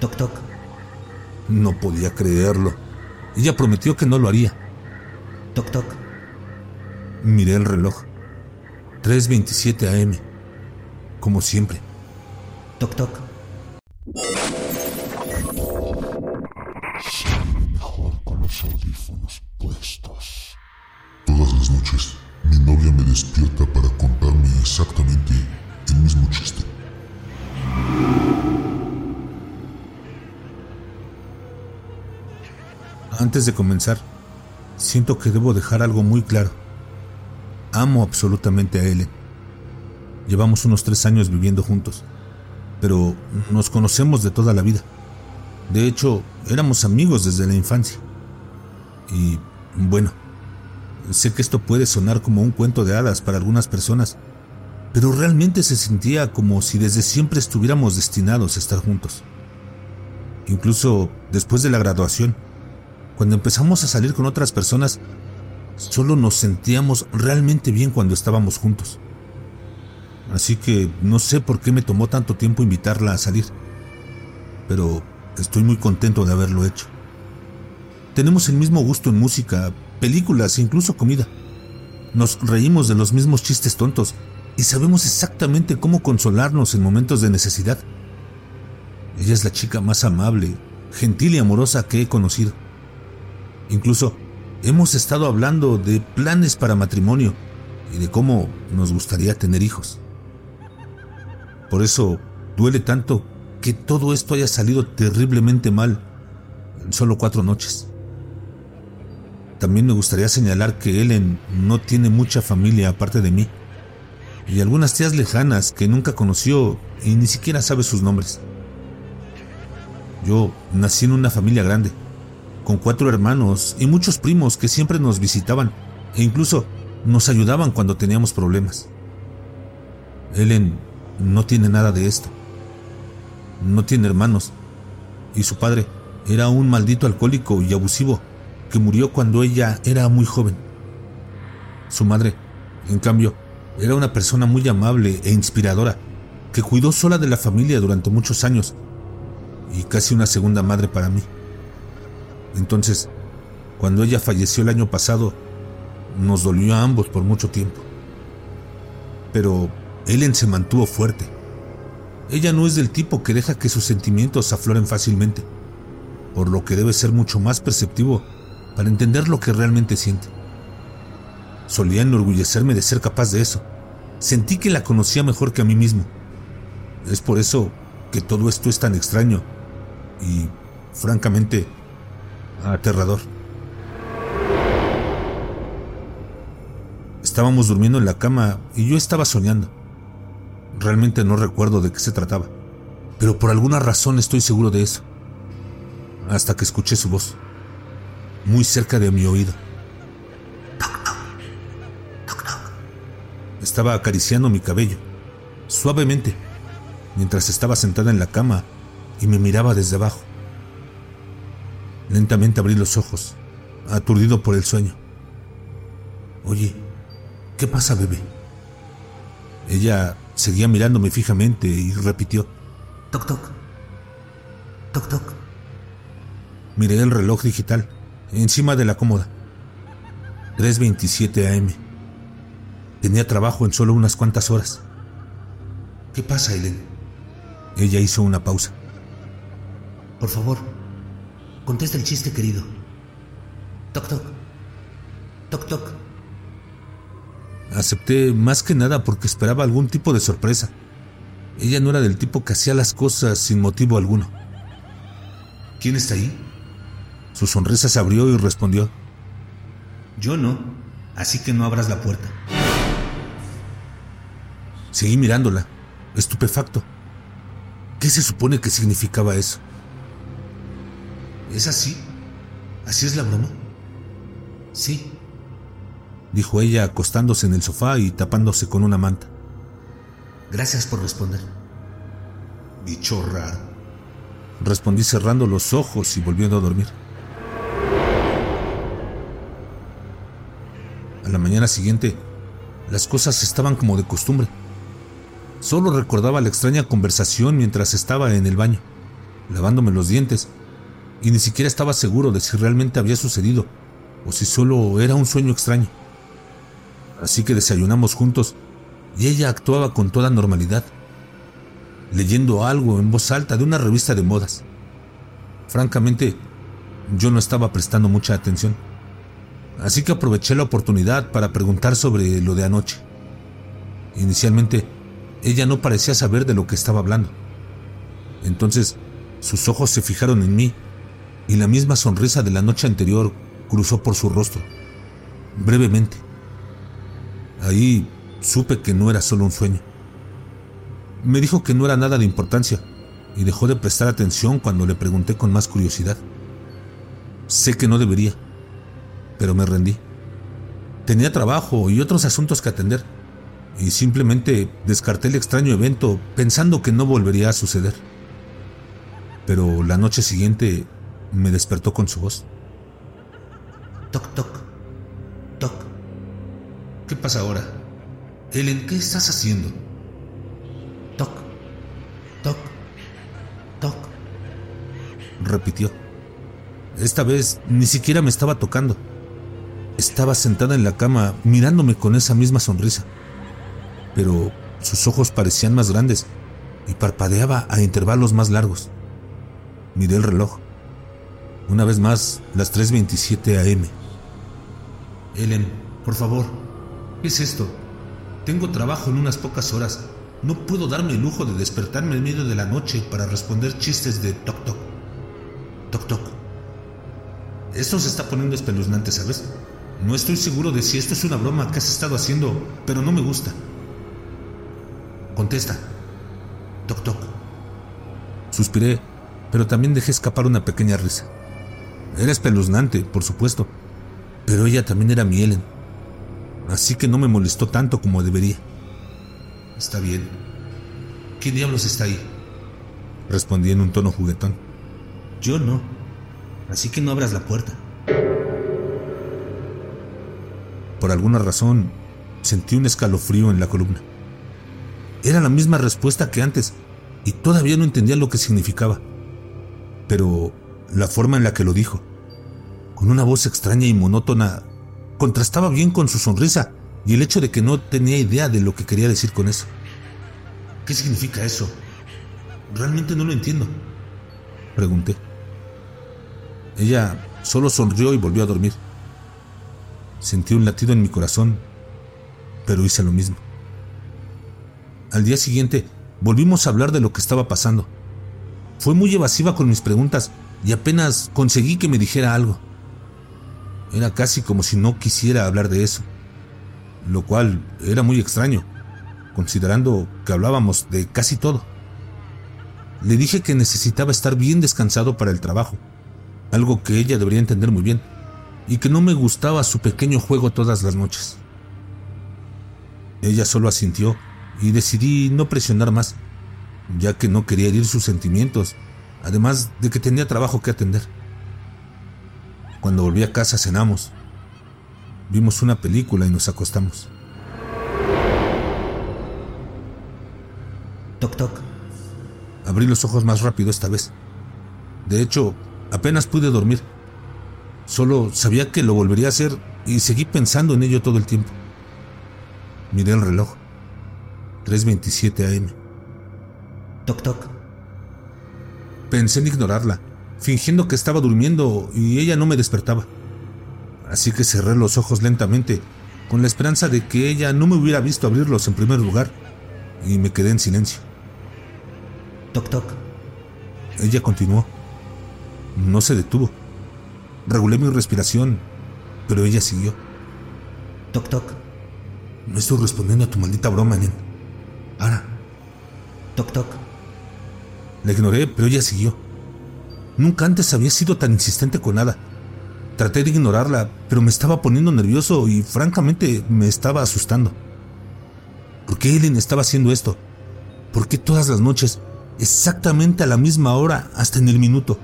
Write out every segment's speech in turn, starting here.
Toc toc. No podía creerlo. Ella prometió que no lo haría. Toc toc. Miré el reloj. 3.27 AM. Como siempre. Toc toc. Antes de comenzar, siento que debo dejar algo muy claro. Amo absolutamente a Ellen. Llevamos unos tres años viviendo juntos, pero nos conocemos de toda la vida. De hecho, éramos amigos desde la infancia. Y bueno, sé que esto puede sonar como un cuento de hadas para algunas personas, pero realmente se sentía como si desde siempre estuviéramos destinados a estar juntos. Incluso después de la graduación, cuando empezamos a salir con otras personas, solo nos sentíamos realmente bien cuando estábamos juntos. Así que no sé por qué me tomó tanto tiempo invitarla a salir, pero estoy muy contento de haberlo hecho. Tenemos el mismo gusto en música, películas e incluso comida. Nos reímos de los mismos chistes tontos y sabemos exactamente cómo consolarnos en momentos de necesidad. Ella es la chica más amable, gentil y amorosa que he conocido. Incluso hemos estado hablando de planes para matrimonio y de cómo nos gustaría tener hijos. Por eso duele tanto que todo esto haya salido terriblemente mal en solo cuatro noches. También me gustaría señalar que Ellen no tiene mucha familia aparte de mí y algunas tías lejanas que nunca conoció y ni siquiera sabe sus nombres. Yo nací en una familia grande con cuatro hermanos y muchos primos que siempre nos visitaban e incluso nos ayudaban cuando teníamos problemas. Ellen no tiene nada de esto. No tiene hermanos y su padre era un maldito alcohólico y abusivo que murió cuando ella era muy joven. Su madre, en cambio, era una persona muy amable e inspiradora que cuidó sola de la familia durante muchos años y casi una segunda madre para mí. Entonces, cuando ella falleció el año pasado, nos dolió a ambos por mucho tiempo. Pero Ellen se mantuvo fuerte. Ella no es del tipo que deja que sus sentimientos afloren fácilmente, por lo que debe ser mucho más perceptivo para entender lo que realmente siente. Solía enorgullecerme de ser capaz de eso. Sentí que la conocía mejor que a mí mismo. Es por eso que todo esto es tan extraño y, francamente, aterrador. Estábamos durmiendo en la cama y yo estaba soñando. Realmente no recuerdo de qué se trataba, pero por alguna razón estoy seguro de eso. Hasta que escuché su voz, muy cerca de mi oído. Estaba acariciando mi cabello, suavemente, mientras estaba sentada en la cama y me miraba desde abajo. Lentamente abrí los ojos, aturdido por el sueño. Oye, ¿qué pasa, bebé? Ella seguía mirándome fijamente y repitió. Toc toc. Toc toc. Miré el reloj digital, encima de la cómoda. 3.27 am. Tenía trabajo en solo unas cuantas horas. ¿Qué pasa, Ellen? Ella hizo una pausa. Por favor, contesta el chiste, querido. Toc toc. Toc toc. Acepté más que nada porque esperaba algún tipo de sorpresa. Ella no era del tipo que hacía las cosas sin motivo alguno. ¿Quién está ahí? Su sonrisa se abrió y respondió. Yo no, así que no abras la puerta. Seguí mirándola, estupefacto. ¿Qué se supone que significaba eso? ¿Es así? ¿Así es la broma? Sí, dijo ella acostándose en el sofá y tapándose con una manta. Gracias por responder. Bicho raro. Respondí cerrando los ojos y volviendo a dormir. A la mañana siguiente, las cosas estaban como de costumbre. Solo recordaba la extraña conversación mientras estaba en el baño. lavándome los dientes, y ni siquiera estaba seguro de si realmente había sucedido o si solo era un sueño extraño. Así que desayunamos juntos y ella actuaba con toda normalidad, leyendo algo en voz alta de una revista de modas. Francamente, yo no estaba prestando mucha atención, así que aproveché la oportunidad para preguntar sobre lo de anoche. Inicialmente, ella no parecía saber de lo que estaba hablando. Entonces, sus ojos se fijaron en mí y la misma sonrisa de la noche anterior cruzó por su rostro, brevemente. Ahí supe que no era solo un sueño. Me dijo que no era nada de importancia y dejó de prestar atención cuando le pregunté con más curiosidad. Sé que no debería, pero me rendí. Tenía trabajo y otros asuntos que atender, y simplemente descarté el extraño evento pensando que no volvería a suceder. Pero la noche siguiente me despertó con su voz. Toc, toc, toc. ¿Qué pasa ahora? Ellen, ¿qué estás haciendo? Toc, toc, toc. Repitió. Esta vez ni siquiera me estaba tocando. Estaba sentada en la cama mirándome con esa misma sonrisa. Pero sus ojos parecían más grandes y parpadeaba a intervalos más largos. Miré el reloj. Una vez más, las 3.27 am. Ellen, por favor, ¿qué es esto? Tengo trabajo en unas pocas horas. No puedo darme el lujo de despertarme en medio de la noche para responder chistes de toc toc. Toc toc. Esto se está poniendo espeluznante, ¿sabes? No estoy seguro de si esto es una broma que has estado haciendo, pero no me gusta. Contesta. Toc toc. Suspiré, pero también dejé escapar una pequeña risa. Era espeluznante, por supuesto, pero ella también era mi Ellen. Así que no me molestó tanto como debería. Está bien. ¿Qué diablos está ahí? Respondí en un tono juguetón. Yo no. Así que no abras la puerta. Por alguna razón, sentí un escalofrío en la columna. Era la misma respuesta que antes y todavía no entendía lo que significaba. Pero la forma en la que lo dijo, con una voz extraña y monótona, contrastaba bien con su sonrisa y el hecho de que no tenía idea de lo que quería decir con eso. ¿Qué significa eso? Realmente no lo entiendo. Pregunté. Ella solo sonrió y volvió a dormir. Sentí un latido en mi corazón, pero hice lo mismo. Al día siguiente volvimos a hablar de lo que estaba pasando. Fue muy evasiva con mis preguntas y apenas conseguí que me dijera algo. Era casi como si no quisiera hablar de eso, lo cual era muy extraño, considerando que hablábamos de casi todo. Le dije que necesitaba estar bien descansado para el trabajo, algo que ella debería entender muy bien, y que no me gustaba su pequeño juego todas las noches. Ella solo asintió y decidí no presionar más, ya que no quería herir sus sentimientos, además de que tenía trabajo que atender. Cuando volví a casa cenamos, vimos una película y nos acostamos. Toc toc. Abrí los ojos más rápido esta vez. De hecho, apenas pude dormir. Solo sabía que lo volvería a hacer y seguí pensando en ello todo el tiempo. Miré el reloj. 3.27 am. Toc toc. Pensé en ignorarla, fingiendo que estaba durmiendo y ella no me despertaba. Así que cerré los ojos lentamente, con la esperanza de que ella no me hubiera visto abrirlos en primer lugar, y me quedé en silencio. Toc toc. Ella continuó. No se detuvo. Regulé mi respiración, pero ella siguió. Toc toc. No estoy respondiendo a tu maldita broma, Nen. Para. Toc toc. La ignoré, pero ella siguió. Nunca antes había sido tan insistente con nada. Traté de ignorarla, pero me estaba poniendo nervioso y francamente me estaba asustando. ¿Por qué Ellen estaba haciendo esto? ¿Por qué todas las noches, exactamente a la misma hora, hasta en el minuto?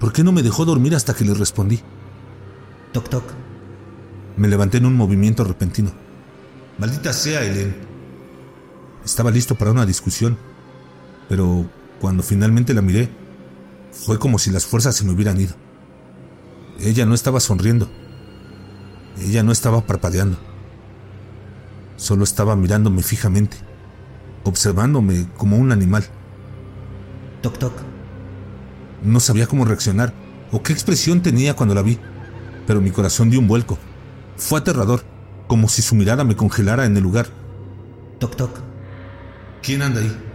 ¿Por qué no me dejó dormir hasta que le respondí? Toc toc. Me levanté en un movimiento repentino. Maldita sea, Ellen. Estaba listo para una discusión, pero cuando finalmente la miré, Fue como si las fuerzas se me hubieran ido. Ella no estaba sonriendo. Ella no estaba parpadeando. Solo estaba mirándome fijamente, observándome como un animal. Toc toc. No sabía cómo reaccionar o qué expresión tenía cuando la vi, pero mi corazón dio un vuelco. Fue aterrador, como si su mirada me congelara en el lugar. Toc toc. ¿Quién anda ahí?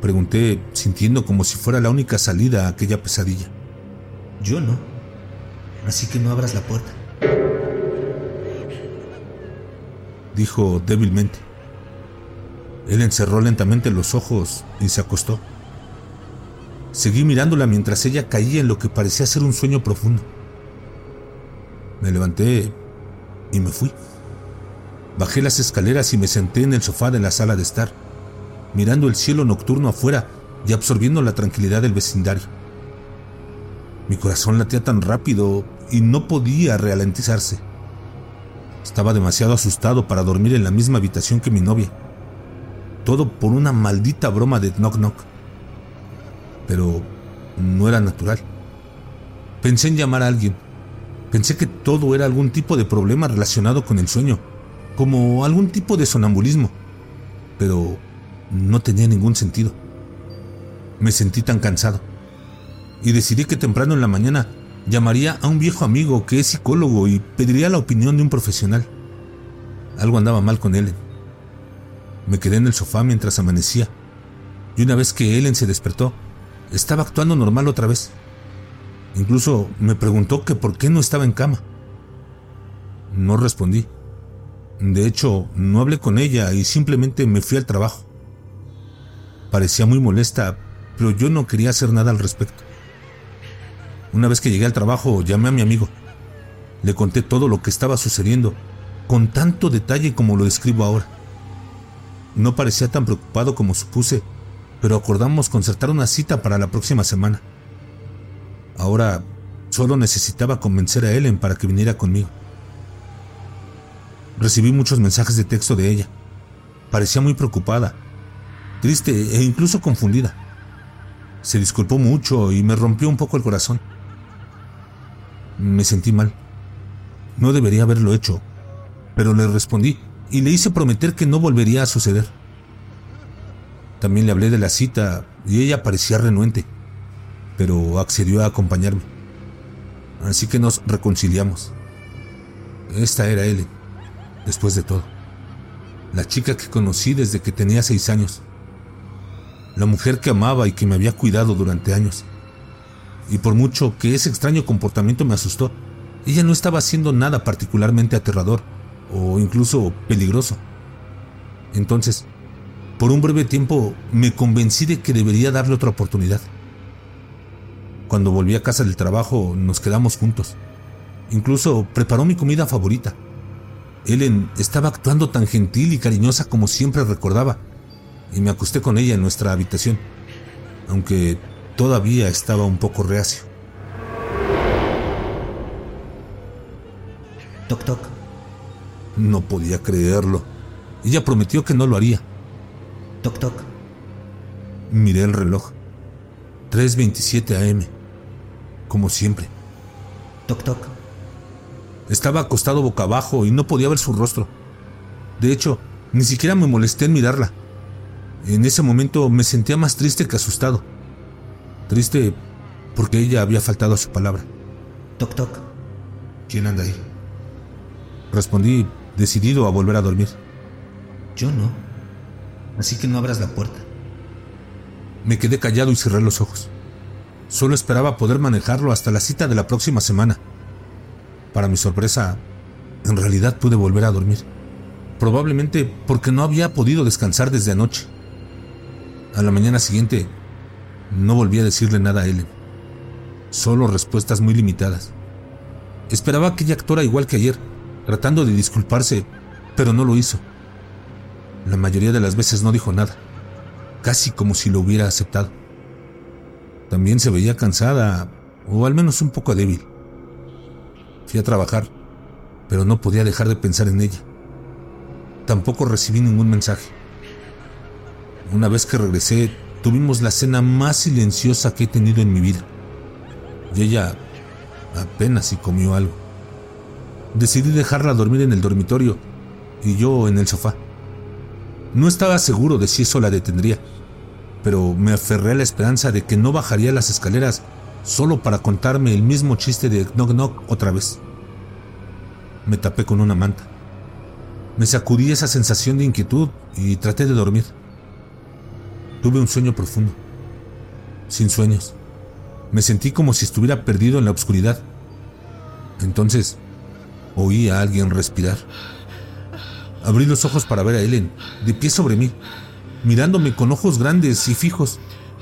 Pregunté, sintiendo como si fuera la única salida a aquella pesadilla. Yo no. Así que no abras la puerta. Dijo débilmente. Él encerró lentamente los ojos y se acostó. Seguí mirándola mientras ella caía en lo que parecía ser un sueño profundo. Me levanté y me fui. Bajé las escaleras y me senté en el sofá de la sala de estar, mirando el cielo nocturno afuera y absorbiendo la tranquilidad del vecindario. Mi corazón latía tan rápido y no podía ralentizarse. Estaba demasiado asustado para dormir en la misma habitación que mi novia. Todo por una maldita broma de knock knock. Pero no era natural. Pensé en llamar a alguien. Pensé que todo era algún tipo de problema relacionado con el sueño, como algún tipo de sonambulismo. Pero no tenía ningún sentido. Me sentí tan cansado. Y decidí que temprano en la mañana llamaría a un viejo amigo que es psicólogo y pediría la opinión de un profesional. Algo andaba mal con Ellen. Me quedé en el sofá mientras amanecía, y una vez que Ellen se despertó, estaba actuando normal otra vez. Incluso me preguntó que por qué no estaba en cama. No respondí. De hecho, no hablé con ella y simplemente me fui al trabajo. Parecía muy molesta, pero yo no quería hacer nada al respecto. Una vez que llegué al trabajo, llamé a mi amigo. Le conté todo lo que estaba sucediendo, con tanto detalle como lo describo ahora. No parecía tan preocupado como supuse, pero acordamos concertar una cita para la próxima semana. Ahora solo necesitaba convencer a Ellen para que viniera conmigo. Recibí muchos mensajes de texto de ella. Parecía muy preocupada, triste e incluso confundida. Se disculpó mucho y me rompió un poco el corazón. Me sentí mal. No debería haberlo hecho, pero le respondí y le hice prometer que no volvería a suceder. También le hablé de la cita y ella parecía renuente, pero accedió a acompañarme. Así que nos reconciliamos. Esta era Ellen, después de todo. La chica que conocí desde que tenía seis años. La mujer que amaba y que me había cuidado durante años. Y por mucho que ese extraño comportamiento me asustó, ella no estaba haciendo nada particularmente aterrador o incluso peligroso. Entonces, por un breve tiempo me convencí de que debería darle otra oportunidad. Cuando volví a casa del trabajo nos quedamos juntos. Incluso preparó mi comida favorita. Ellen estaba actuando tan gentil y cariñosa como siempre recordaba, y me acosté con ella en nuestra habitación, aunque todavía estaba un poco reacio. Toc toc. No podía creerlo. Ella prometió que no lo haría. Toc toc. Miré el reloj. 3.27 am. Como siempre. Toc toc. Estaba acostado boca abajo y no podía ver su rostro. De hecho, ni siquiera me molesté en mirarla. En ese momento me sentía más triste que asustado. Triste porque ella había faltado a su palabra. Toc toc. ¿Quién anda ahí? Respondí decidido a volver a dormir. Yo no. Así que no abras la puerta. Me quedé callado y cerré los ojos. Solo esperaba poder manejarlo hasta la cita de la próxima semana. Para mi sorpresa, en realidad pude volver a dormir. Probablemente porque no había podido descansar desde anoche. A la mañana siguiente, no volví a decirle nada a Ellen. Solo respuestas muy limitadas. Esperaba que ella actuara igual que ayer, tratando de disculparse, pero no lo hizo. La mayoría de las veces no dijo nada, casi como si lo hubiera aceptado. También se veía cansada, o al menos un poco débil. Fui a trabajar, pero no podía dejar de pensar en ella. Tampoco recibí ningún mensaje. Una vez que regresé, tuvimos la cena más silenciosa que he tenido en mi vida. Y ella apenas si comió algo. Decidí dejarla dormir en el dormitorio y yo en el sofá. No estaba seguro de si eso la detendría, pero me aferré a la esperanza de que no bajaría las escaleras solo para contarme el mismo chiste de knock knock otra vez. Me tapé con una manta. Me sacudí esa sensación de inquietud y traté de dormir. Tuve un sueño profundo, sin sueños. Me sentí como si estuviera perdido en la oscuridad. Entonces, oí a alguien respirar. Abrí los ojos para ver a Ellen, de pie sobre mí, mirándome con ojos grandes y fijos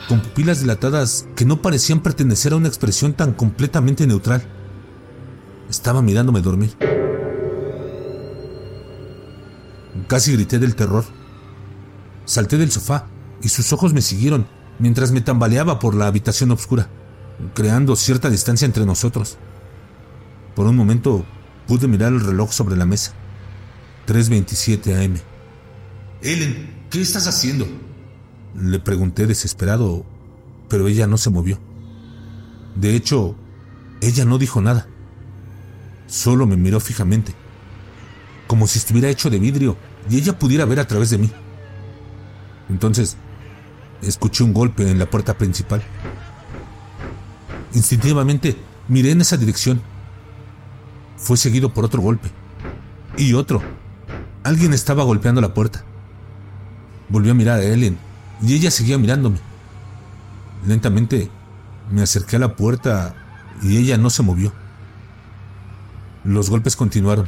con pupilas dilatadas que no parecían pertenecer a una expresión tan completamente neutral. Estaba mirándome dormir. Casi grité del terror. Salté del sofá y sus ojos me siguieron mientras me tambaleaba por la habitación oscura, creando cierta distancia entre nosotros. Por un momento pude mirar el reloj sobre la mesa. 3.27 am. Ellen, ¿qué estás haciendo? Le pregunté desesperado, pero ella no se movió. De hecho, ella no dijo nada. Solo me miró fijamente, como si estuviera hecho de vidrio y ella pudiera ver a través de mí. Entonces, escuché un golpe en la puerta principal. Instintivamente, miré en esa dirección. Fue seguido por otro golpe. Y otro. Alguien estaba golpeando la puerta. Volví a mirar a Ellen y ella seguía mirándome. Lentamente me acerqué a la puerta y ella no se movió. Los golpes continuaron.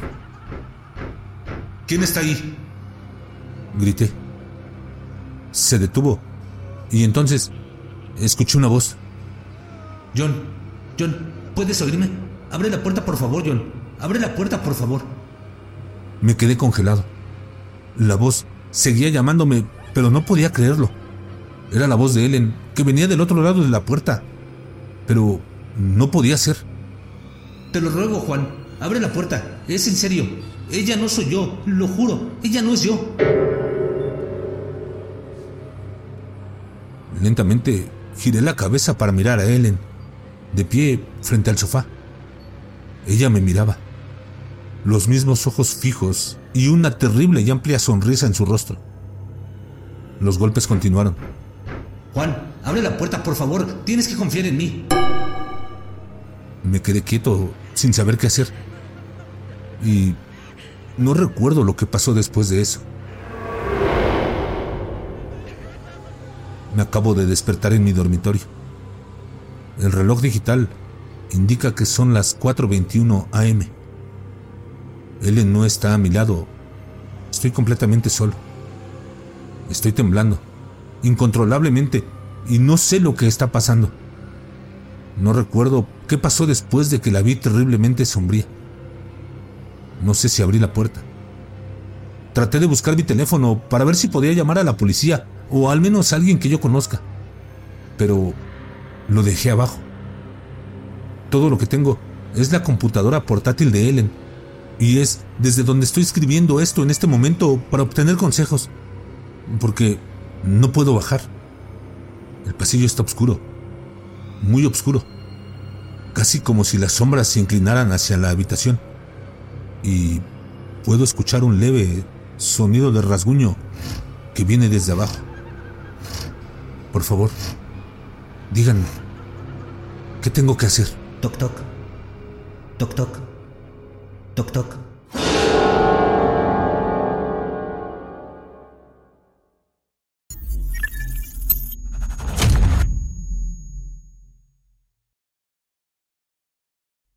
¿Quién está ahí? Grité. Se detuvo y entonces escuché una voz. John, John, ¿puedes oírme? Abre la puerta, por favor, John. Abre la puerta, por favor. Me quedé congelado. La voz seguía llamándome, pero no podía creerlo. Era la voz de Ellen, que venía del otro lado de la puerta. Pero no podía ser. Te lo ruego, Juan. Abre la puerta. Es en serio. Ella no soy yo. Lo juro. Ella no es yo. Lentamente giré la cabeza para mirar a Ellen, de pie frente al sofá. Ella me miraba. Los mismos ojos fijos y una terrible y amplia sonrisa en su rostro. Los golpes continuaron. Juan, abre la puerta, por favor. Tienes que confiar en mí. Me quedé quieto, sin saber qué hacer. Y no recuerdo lo que pasó después de eso. Me acabo de despertar en mi dormitorio. El reloj digital indica que son las 4.21 am. Ellen no está a mi lado. Estoy completamente solo. Estoy temblando, incontrolablemente, y no sé lo que está pasando. No recuerdo qué pasó después de que la vi terriblemente sombría. No sé si abrí la puerta. Traté de buscar mi teléfono para ver si podía llamar a la policía o al menos alguien que yo conozca. Pero lo dejé abajo. Todo lo que tengo es la computadora portátil de Ellen. Y es desde donde estoy escribiendo esto en este momento para obtener consejos. Porque no puedo bajar. El pasillo está oscuro. Muy oscuro. Casi como si las sombras se inclinaran hacia la habitación. Y puedo escuchar un leve sonido de rasguño que viene desde abajo. Por favor, díganme, ¿qué tengo que hacer? Toc toc. Toc toc. Toc toc.